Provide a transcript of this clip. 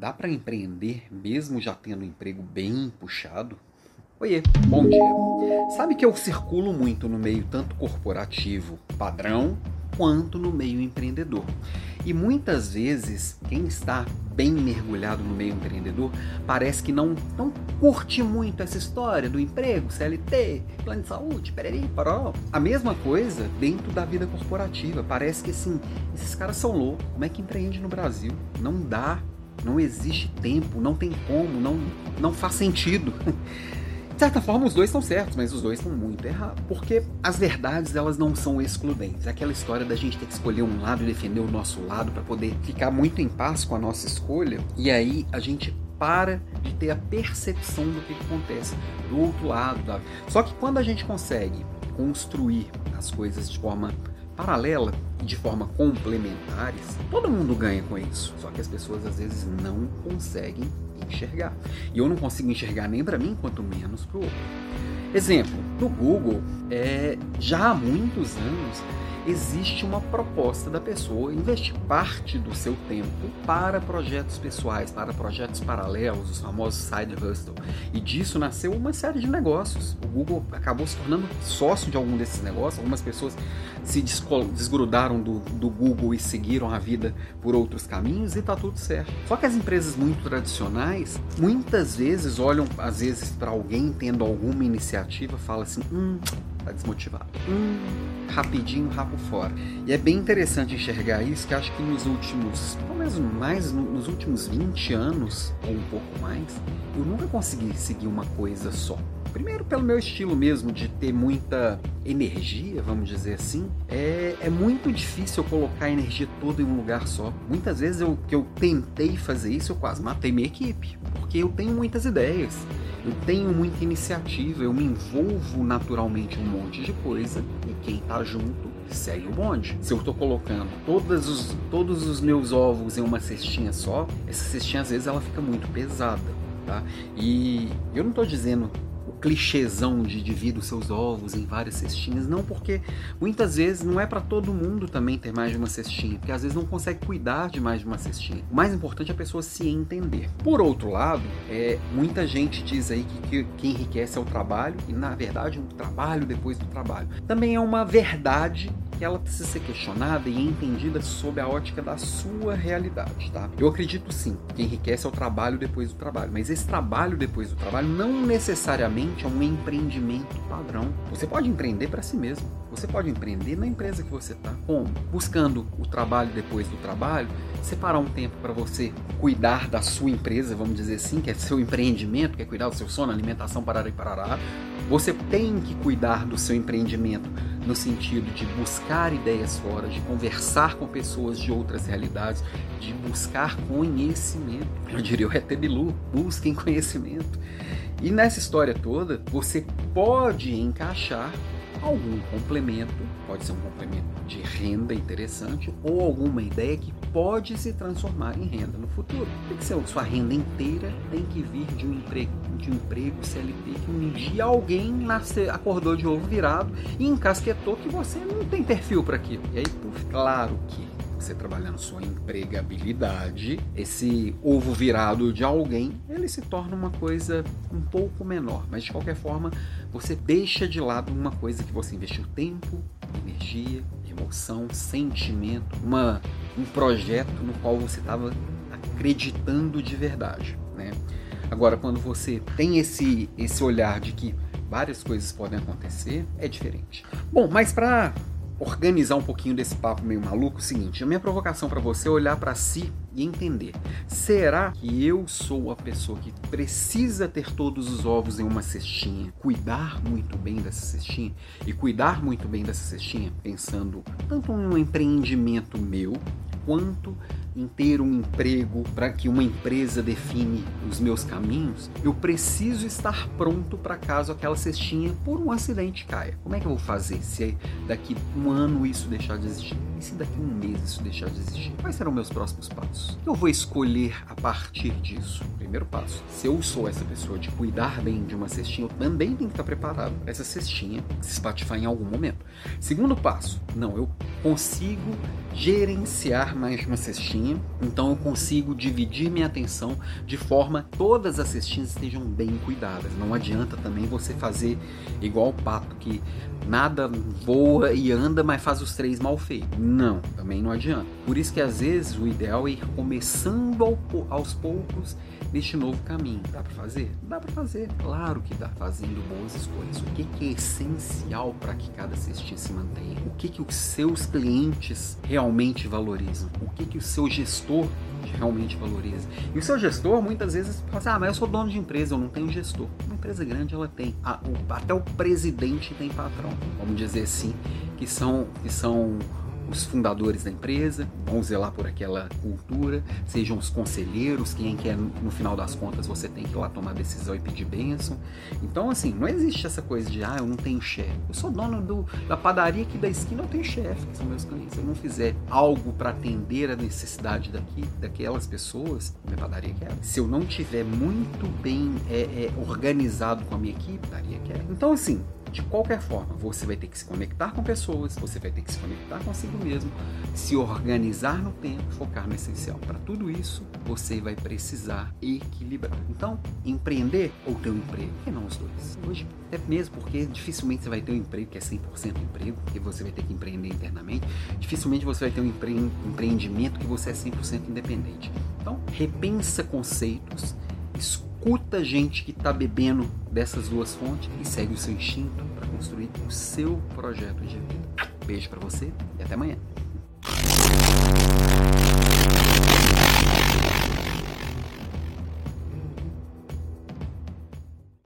dá para empreender mesmo já tendo um emprego bem puxado? Oiê, bom dia. Sabe que eu circulo muito no meio tanto corporativo padrão quanto no meio empreendedor. E muitas vezes, quem está bem mergulhado no meio empreendedor parece que não, não curte muito essa história do emprego, CLT, plano de saúde, pereri, paró. A mesma coisa dentro da vida corporativa. Parece que assim, esses caras são loucos. Como é que empreende no Brasil? Não dá, não existe tempo, não tem como, não, não faz sentido. De certa forma, os dois estão certos, mas os dois estão muito errados. Porque as verdades, elas não são excludentes. Aquela história da gente ter que escolher um lado e defender o nosso lado para poder ficar muito em paz com a nossa escolha. E aí a gente para de ter a percepção do que, acontece do outro lado. Só que quando a gente consegue construir as coisas de forma paralela e de forma complementares, todo mundo ganha com isso. Só que as pessoas às vezes não conseguem enxergar. E eu não consigo enxergar nem para mim, quanto menos para o outro. Exemplo, no Google, é, já há muitos anos, existe uma proposta da pessoa investir parte do seu tempo para projetos pessoais, para projetos paralelos, os famosos side hustle. E disso nasceu uma série de negócios. O Google acabou se tornando sócio de algum desses negócios. Algumas pessoas se desgrudaram do, do Google e seguiram a vida por outros caminhos e está tudo certo. Só que as empresas muito tradicionais muitas vezes olham às vezes para alguém tendo alguma iniciativa, fala assim, hum, tá desmotivado. Hum, rapidinho, rapo fora. E é bem interessante enxergar isso, que acho que nos últimos, talvez mais nos últimos 20 anos, ou um pouco mais, eu nunca consegui seguir uma coisa só. Primeiro, pelo meu estilo mesmo, de ter muita energia, vamos dizer assim, é, é muito difícil eu colocar a energia toda em um lugar só. Muitas vezes eu, que eu tentei fazer isso, eu quase matei minha equipe, porque eu tenho muitas ideias, eu tenho muita iniciativa, eu me envolvo naturalmente em um monte de coisa e quem tá junto segue o bonde. Se eu estou colocando todos os, todos os meus ovos em uma cestinha só, essa cestinha às vezes ela fica muito pesada, tá? E eu não estou dizendo clichêzão de divida os seus ovos em várias cestinhas, não, porque muitas vezes não é para todo mundo também ter mais de uma cestinha, porque às vezes não consegue cuidar de mais de uma cestinha. O mais importante é a pessoa se entender. Por outro lado, é, muita gente diz aí que, que, que enriquece é o trabalho, e na verdade o trabalho depois do trabalho. Também é uma verdade que ela precisa ser questionada e entendida sob a ótica da sua realidade, tá? Eu acredito sim que enriquece é o trabalho depois do trabalho, mas esse trabalho depois do trabalho não necessariamente é um empreendimento padrão. Você pode empreender para si mesmo. Você pode empreender na empresa que você está. Como? Buscando o trabalho depois do trabalho, separar um tempo para você cuidar da sua empresa, vamos dizer assim, que é seu empreendimento, que é cuidar do seu sono, alimentação, parará e parará. Você tem que cuidar do seu empreendimento no sentido de buscar ideias fora, de conversar com pessoas de outras realidades, de buscar conhecimento. Eu diria o Retebilu, busquem conhecimento. E nessa história toda, você pode encaixar algum complemento, pode ser um complemento de renda interessante ou alguma ideia que pode se transformar em renda no futuro. Tem que sua renda inteira tem que vir de um emprego, de emprego CLT que um dia alguém nasce, acordou de ovo virado e encasquetou que você não tem perfil para aquilo. E aí, claro que você trabalhando sua empregabilidade, esse ovo virado de alguém, ele se torna uma coisa um pouco menor. Mas de qualquer forma, você deixa de lado uma coisa que você investiu tempo, energia, emoção, sentimento, uma, um projeto no qual você estava acreditando de verdade. Agora, quando você tem esse, esse olhar de que várias coisas podem acontecer, é diferente. Bom, mas para organizar um pouquinho desse papo meio maluco, é o seguinte, a minha provocação para você é olhar para si e entender. Será que eu sou a pessoa que precisa ter todos os ovos em uma cestinha, cuidar muito bem dessa cestinha e cuidar muito bem dessa cestinha, pensando tanto em um empreendimento meu quanto em ter um emprego para que uma empresa define os meus caminhos, eu preciso estar pronto para caso aquela cestinha por um acidente caia. Como é que eu vou fazer se daqui um ano isso deixar de existir? E se daqui um mês isso deixar de existir? Quais serão meus próximos passos? Eu vou escolher a partir disso. Primeiro passo: se eu sou essa pessoa de cuidar bem de uma cestinha, eu também tenho que estar preparado para essa cestinha se espatifar em algum momento. Segundo passo: não, eu consigo gerenciar mais uma cestinha, então eu consigo dividir minha atenção de forma que todas as cestinhas estejam bem cuidadas. Não adianta também você fazer igual o pato que nada voa e anda, mas faz os três mal feitos. Não, também não adianta. Por isso que às vezes o ideal é ir começando aos poucos neste novo caminho. Dá para fazer? Dá para fazer. Claro que dá, fazendo boas escolhas. O que, que é essencial para que cada cestinha se mantenha? O que, que os seus clientes realmente valorizam? O que, que o seu gestor realmente valoriza? E o seu gestor muitas vezes fala assim, ah, mas eu sou dono de empresa, eu não tenho gestor. Uma empresa grande ela tem. até o presidente tem patrão, vamos dizer assim, que são, que são os fundadores da empresa, vão zelar por aquela cultura, sejam os conselheiros, quem quer, no final das contas, você tem que ir lá tomar decisão e pedir bênção. Então, assim, não existe essa coisa de, ah, eu não tenho chefe. Eu sou dono do, da padaria aqui da esquina, eu tenho chefe, que são meus clientes. Se eu não fizer algo para atender a necessidade daqui, daquelas pessoas, minha padaria quer. Se eu não tiver muito bem é, é, organizado com a minha equipe, padaria quer. Então, assim, de qualquer forma, você vai ter que se conectar com pessoas, você vai ter que se conectar consigo mesmo, se organizar no tempo, focar no essencial. Para tudo isso, você vai precisar equilibrar. Então, empreender ou ter um emprego? Que não os dois. Hoje, é mesmo porque dificilmente você vai ter um emprego que é 100% emprego, porque você vai ter que empreender internamente. Dificilmente você vai ter um empre empreendimento que você é 100% independente. Então, repensa conceitos, escolha escuta gente que está bebendo dessas duas fontes e segue o seu instinto para construir o seu projeto de vida. Beijo para você e até amanhã.